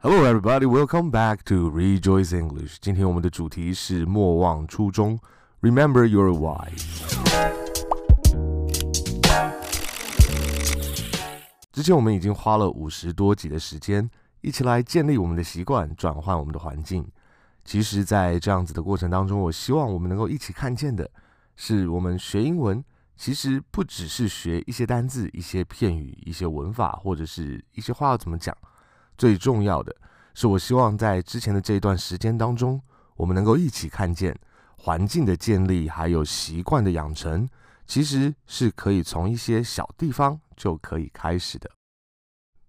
Hello, everybody. Welcome back to Rejoice English. 今天我们的主题是莫忘初衷，Remember your why。之前我们已经花了五十多集的时间，一起来建立我们的习惯，转换我们的环境。其实，在这样子的过程当中，我希望我们能够一起看见的是，我们学英文其实不只是学一些单字、一些片语、一些文法，或者是一些话要怎么讲。最重要的是，我希望在之前的这一段时间当中，我们能够一起看见环境的建立，还有习惯的养成，其实是可以从一些小地方就可以开始的。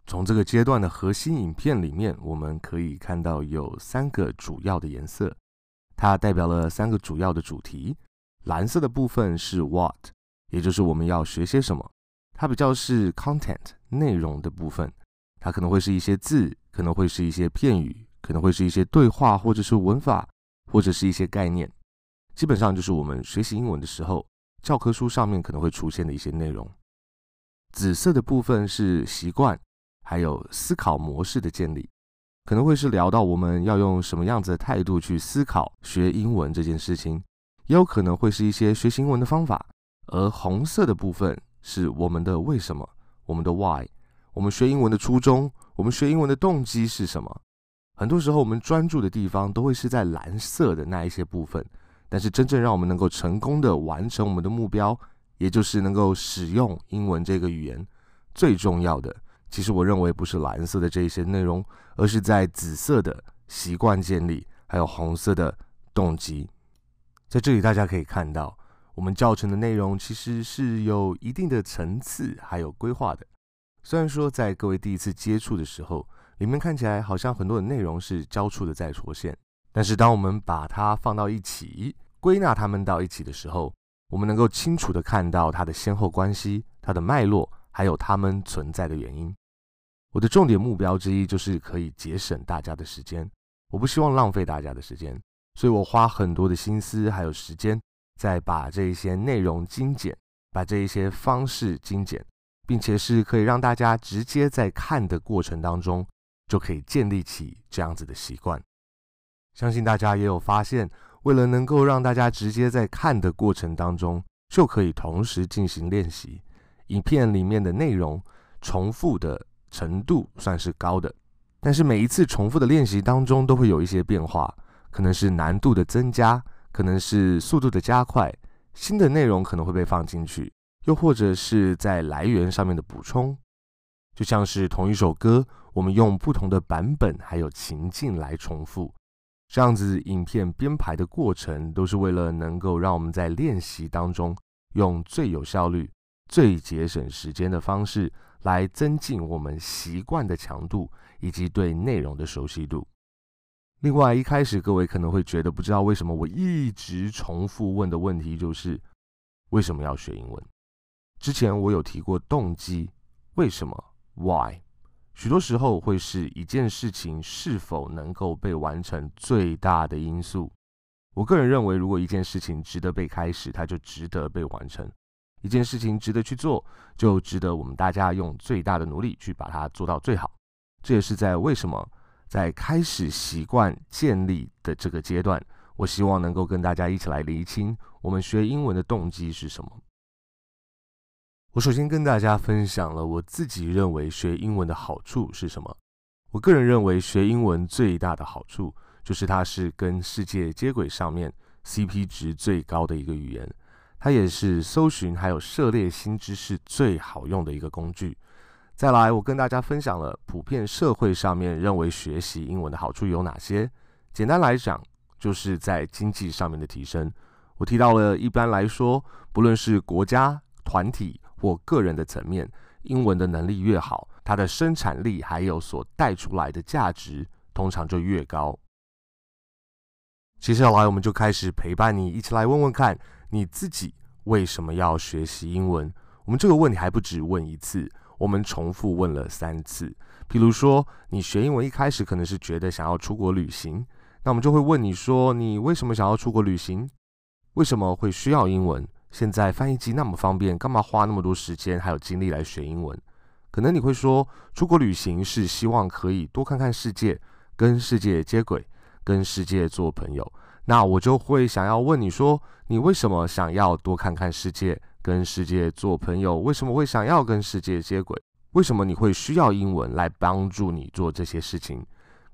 从这个阶段的核心影片里面，我们可以看到有三个主要的颜色，它代表了三个主要的主题。蓝色的部分是 what，也就是我们要学些什么，它比较是 content 内容的部分。它可能会是一些字，可能会是一些片语，可能会是一些对话，或者是文法，或者是一些概念。基本上就是我们学习英文的时候，教科书上面可能会出现的一些内容。紫色的部分是习惯，还有思考模式的建立，可能会是聊到我们要用什么样子的态度去思考学英文这件事情，也有可能会是一些学习英文的方法。而红色的部分是我们的为什么，我们的 why。我们学英文的初衷，我们学英文的动机是什么？很多时候，我们专注的地方都会是在蓝色的那一些部分。但是，真正让我们能够成功的完成我们的目标，也就是能够使用英文这个语言，最重要的，其实我认为不是蓝色的这一些内容，而是在紫色的习惯建立，还有红色的动机。在这里，大家可以看到，我们教程的内容其实是有一定的层次，还有规划的。虽然说在各位第一次接触的时候，里面看起来好像很多的内容是交错的在出现，但是当我们把它放到一起，归纳它们到一起的时候，我们能够清楚地看到它的先后关系、它的脉络，还有它们存在的原因。我的重点目标之一就是可以节省大家的时间，我不希望浪费大家的时间，所以我花很多的心思还有时间，在把这一些内容精简，把这一些方式精简。并且是可以让大家直接在看的过程当中就可以建立起这样子的习惯。相信大家也有发现，为了能够让大家直接在看的过程当中就可以同时进行练习，影片里面的内容重复的程度算是高的，但是每一次重复的练习当中都会有一些变化，可能是难度的增加，可能是速度的加快，新的内容可能会被放进去。又或者是在来源上面的补充，就像是同一首歌，我们用不同的版本还有情境来重复，这样子影片编排的过程都是为了能够让我们在练习当中用最有效率、最节省时间的方式来增进我们习惯的强度以及对内容的熟悉度。另外，一开始各位可能会觉得不知道为什么我一直重复问的问题就是为什么要学英文？之前我有提过动机，为什么？Why？许多时候会是一件事情是否能够被完成最大的因素。我个人认为，如果一件事情值得被开始，它就值得被完成；一件事情值得去做，就值得我们大家用最大的努力去把它做到最好。这也是在为什么在开始习惯建立的这个阶段，我希望能够跟大家一起来厘清我们学英文的动机是什么。我首先跟大家分享了我自己认为学英文的好处是什么。我个人认为学英文最大的好处就是它是跟世界接轨上面 CP 值最高的一个语言，它也是搜寻还有涉猎新知识最好用的一个工具。再来，我跟大家分享了普遍社会上面认为学习英文的好处有哪些。简单来讲，就是在经济上面的提升。我提到了一般来说，不论是国家、团体，或个人的层面，英文的能力越好，它的生产力还有所带出来的价值，通常就越高。接下来，我们就开始陪伴你，一起来问问看，你自己为什么要学习英文？我们这个问题还不止问一次，我们重复问了三次。譬如说，你学英文一开始可能是觉得想要出国旅行，那我们就会问你说，你为什么想要出国旅行？为什么会需要英文？现在翻译机那么方便，干嘛花那么多时间还有精力来学英文？可能你会说，出国旅行是希望可以多看看世界，跟世界接轨，跟世界做朋友。那我就会想要问你说，你为什么想要多看看世界，跟世界做朋友？为什么会想要跟世界接轨？为什么你会需要英文来帮助你做这些事情？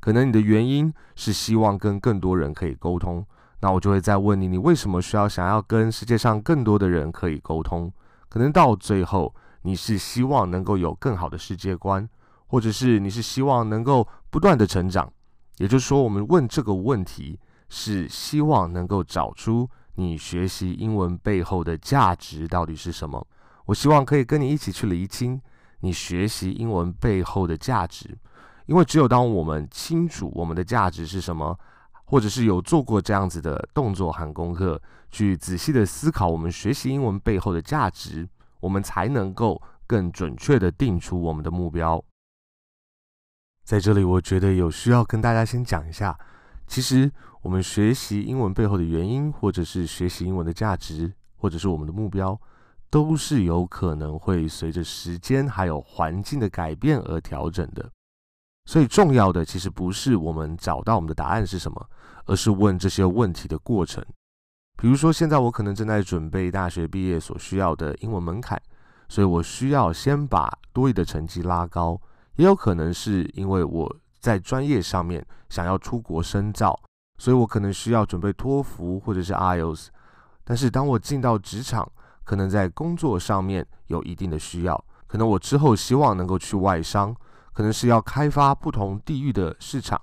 可能你的原因是希望跟更多人可以沟通。那我就会再问你，你为什么需要想要跟世界上更多的人可以沟通？可能到最后，你是希望能够有更好的世界观，或者是你是希望能够不断的成长。也就是说，我们问这个问题，是希望能够找出你学习英文背后的价值到底是什么。我希望可以跟你一起去厘清你学习英文背后的价值，因为只有当我们清楚我们的价值是什么，或者是有做过这样子的动作和功课，去仔细的思考我们学习英文背后的价值。我们才能够更准确地定出我们的目标。在这里，我觉得有需要跟大家先讲一下，其实我们学习英文背后的原因，或者是学习英文的价值，或者是我们的目标，都是有可能会随着时间还有环境的改变而调整的。所以，重要的其实不是我们找到我们的答案是什么，而是问这些问题的过程。比如说，现在我可能正在准备大学毕业所需要的英文门槛，所以我需要先把多益的成绩拉高。也有可能是因为我在专业上面想要出国深造，所以我可能需要准备托福或者是 IELTS。但是当我进到职场，可能在工作上面有一定的需要，可能我之后希望能够去外商，可能是要开发不同地域的市场。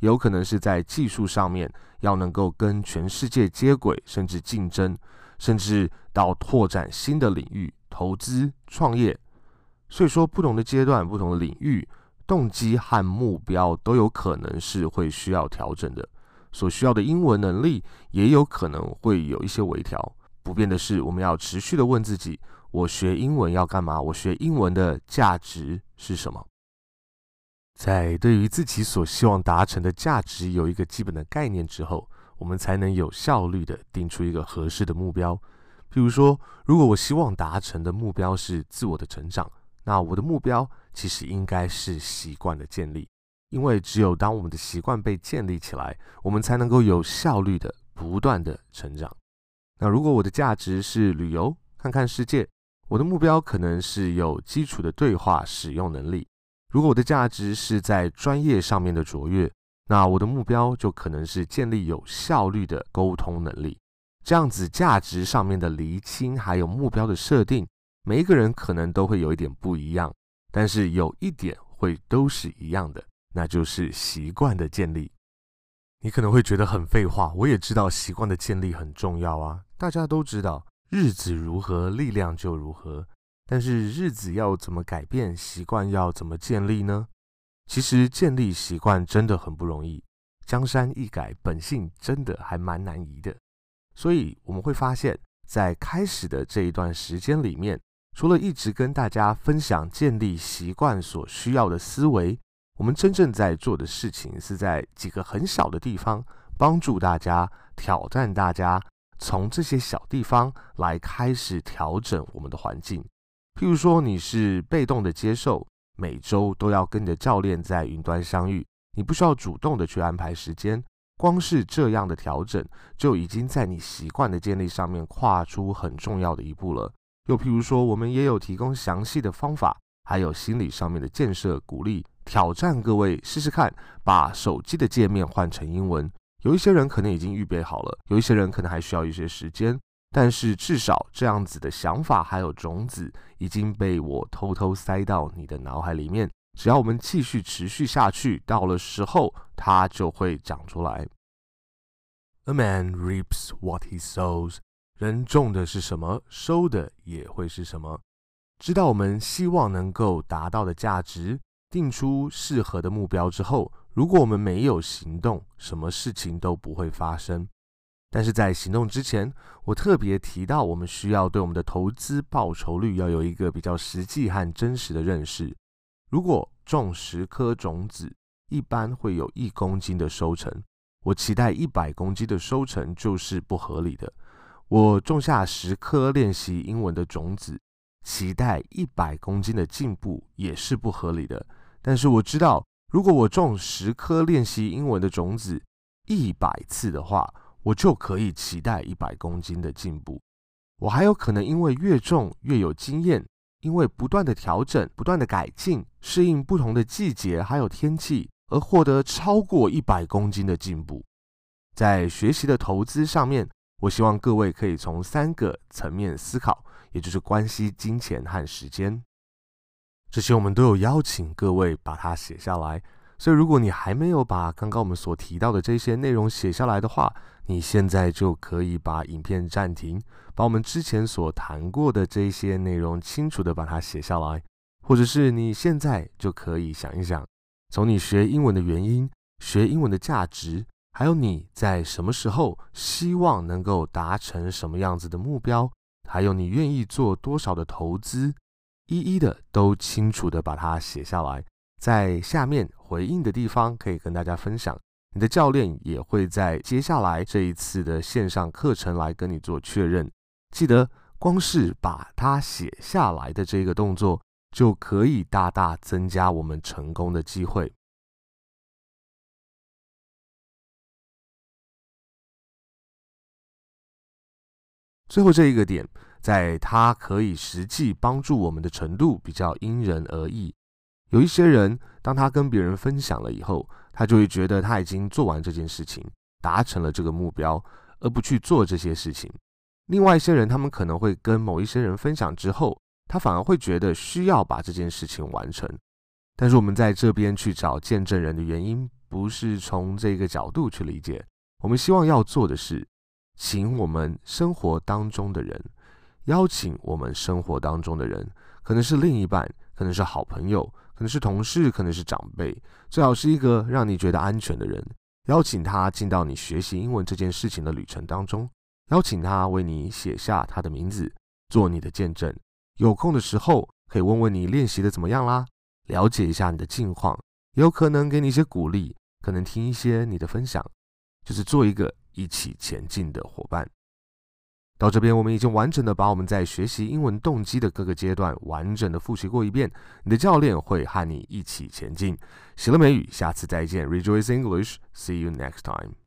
有可能是在技术上面要能够跟全世界接轨，甚至竞争，甚至到拓展新的领域、投资、创业。所以说，不同的阶段、不同的领域，动机和目标都有可能是会需要调整的。所需要的英文能力也有可能会有一些微调。不变的是，我们要持续的问自己：我学英文要干嘛？我学英文的价值是什么？在对于自己所希望达成的价值有一个基本的概念之后，我们才能有效率地定出一个合适的目标。譬如说，如果我希望达成的目标是自我的成长，那我的目标其实应该是习惯的建立，因为只有当我们的习惯被建立起来，我们才能够有效率地不断地成长。那如果我的价值是旅游，看看世界，我的目标可能是有基础的对话使用能力。如果我的价值是在专业上面的卓越，那我的目标就可能是建立有效率的沟通能力。这样子价值上面的厘清，还有目标的设定，每一个人可能都会有一点不一样，但是有一点会都是一样的，那就是习惯的建立。你可能会觉得很废话，我也知道习惯的建立很重要啊，大家都知道，日子如何，力量就如何。但是日子要怎么改变，习惯要怎么建立呢？其实建立习惯真的很不容易，江山易改，本性真的还蛮难移的。所以我们会发现，在开始的这一段时间里面，除了一直跟大家分享建立习惯所需要的思维，我们真正在做的事情是在几个很小的地方帮助大家，挑战大家，从这些小地方来开始调整我们的环境。譬如说，你是被动的接受，每周都要跟着教练在云端相遇，你不需要主动的去安排时间，光是这样的调整，就已经在你习惯的建立上面跨出很重要的一步了。又譬如说，我们也有提供详细的方法，还有心理上面的建设、鼓励、挑战，各位试试看，把手机的界面换成英文。有一些人可能已经预备好了，有一些人可能还需要一些时间。但是至少这样子的想法还有种子已经被我偷偷塞到你的脑海里面。只要我们继续持续下去，到了时候它就会长出来。A man reaps what he sows。人种的是什么，收的也会是什么。知道我们希望能够达到的价值，定出适合的目标之后，如果我们没有行动，什么事情都不会发生。但是在行动之前，我特别提到，我们需要对我们的投资报酬率要有一个比较实际和真实的认识。如果种十颗种子，一般会有一公斤的收成，我期待一百公斤的收成就是不合理的。我种下十颗练习英文的种子，期待一百公斤的进步也是不合理的。但是我知道，如果我种十颗练习英文的种子一百次的话，我就可以期待一百公斤的进步。我还有可能因为越重越有经验，因为不断的调整、不断的改进、适应不同的季节还有天气，而获得超过一百公斤的进步。在学习的投资上面，我希望各位可以从三个层面思考，也就是关系、金钱和时间。这些我们都有邀请各位把它写下来。所以，如果你还没有把刚刚我们所提到的这些内容写下来的话，你现在就可以把影片暂停，把我们之前所谈过的这些内容清楚地把它写下来，或者是你现在就可以想一想，从你学英文的原因、学英文的价值，还有你在什么时候希望能够达成什么样子的目标，还有你愿意做多少的投资，一一的都清楚地把它写下来。在下面回应的地方，可以跟大家分享。你的教练也会在接下来这一次的线上课程来跟你做确认。记得，光是把它写下来的这个动作，就可以大大增加我们成功的机会。最后这一个点，在它可以实际帮助我们的程度，比较因人而异。有一些人，当他跟别人分享了以后，他就会觉得他已经做完这件事情，达成了这个目标，而不去做这些事情。另外一些人，他们可能会跟某一些人分享之后，他反而会觉得需要把这件事情完成。但是我们在这边去找见证人的原因，不是从这个角度去理解。我们希望要做的是，请我们生活当中的人，邀请我们生活当中的人，可能是另一半，可能是好朋友。可能是同事，可能是长辈，最好是一个让你觉得安全的人。邀请他进到你学习英文这件事情的旅程当中，邀请他为你写下他的名字，做你的见证。有空的时候可以问问你练习的怎么样啦，了解一下你的近况，有可能给你一些鼓励，可能听一些你的分享，就是做一个一起前进的伙伴。到这边，我们已经完整的把我们在学习英文动机的各个阶段完整的复习过一遍。你的教练会和你一起前进。喜乐美语，下次再见。Rejoice English，See you next time.